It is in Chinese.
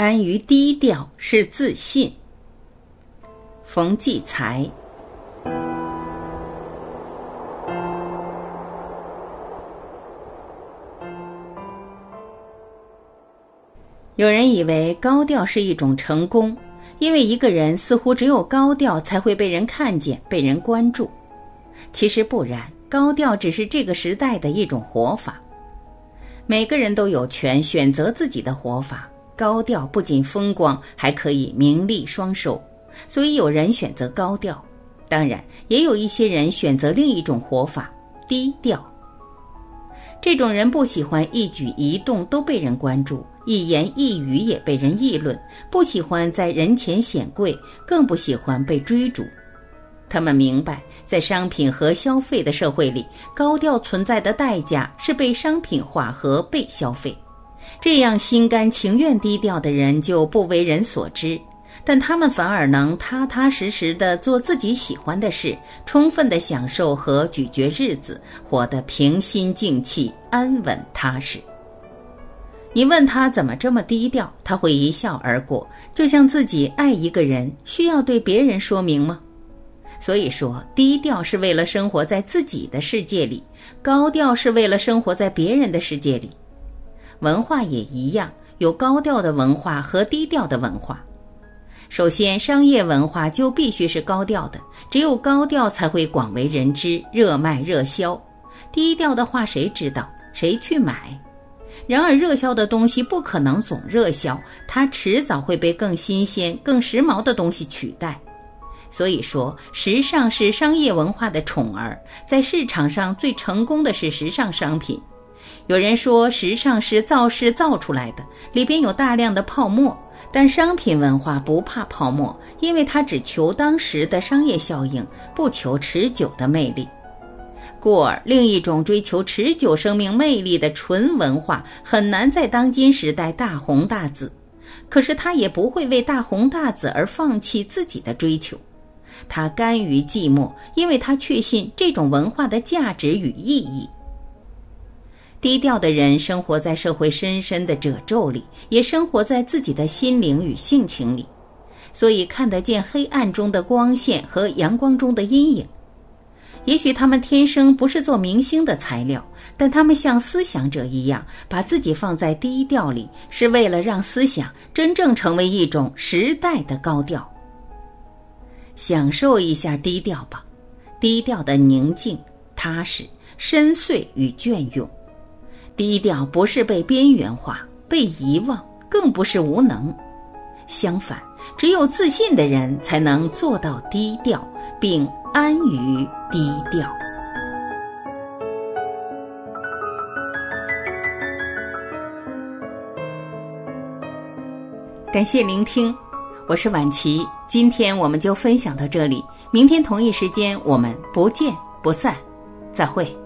安于低调是自信。冯骥才。有人以为高调是一种成功，因为一个人似乎只有高调才会被人看见、被人关注。其实不然，高调只是这个时代的一种活法。每个人都有权选择自己的活法。高调不仅风光，还可以名利双收，所以有人选择高调。当然，也有一些人选择另一种活法——低调。这种人不喜欢一举一动都被人关注，一言一语也被人议论，不喜欢在人前显贵，更不喜欢被追逐。他们明白，在商品和消费的社会里，高调存在的代价是被商品化和被消费。这样心甘情愿低调的人就不为人所知，但他们反而能踏踏实实的做自己喜欢的事，充分的享受和咀嚼日子，活得平心静气、安稳踏实。你问他怎么这么低调，他会一笑而过，就像自己爱一个人需要对别人说明吗？所以说，低调是为了生活在自己的世界里，高调是为了生活在别人的世界里。文化也一样，有高调的文化和低调的文化。首先，商业文化就必须是高调的，只有高调才会广为人知、热卖热销。低调的话，谁知道？谁去买？然而，热销的东西不可能总热销，它迟早会被更新鲜、更时髦的东西取代。所以说，时尚是商业文化的宠儿，在市场上最成功的是时尚商品。有人说，时尚是造势造出来的，里边有大量的泡沫。但商品文化不怕泡沫，因为它只求当时的商业效应，不求持久的魅力。故而，另一种追求持久生命魅力的纯文化，很难在当今时代大红大紫。可是，他也不会为大红大紫而放弃自己的追求。他甘于寂寞，因为他确信这种文化的价值与意义。低调的人生活在社会深深的褶皱里，也生活在自己的心灵与性情里，所以看得见黑暗中的光线和阳光中的阴影。也许他们天生不是做明星的材料，但他们像思想者一样，把自己放在低调里，是为了让思想真正成为一种时代的高调。享受一下低调吧，低调的宁静、踏实、深邃与隽永。低调不是被边缘化、被遗忘，更不是无能。相反，只有自信的人才能做到低调，并安于低调。感谢聆听，我是婉琪。今天我们就分享到这里，明天同一时间我们不见不散，再会。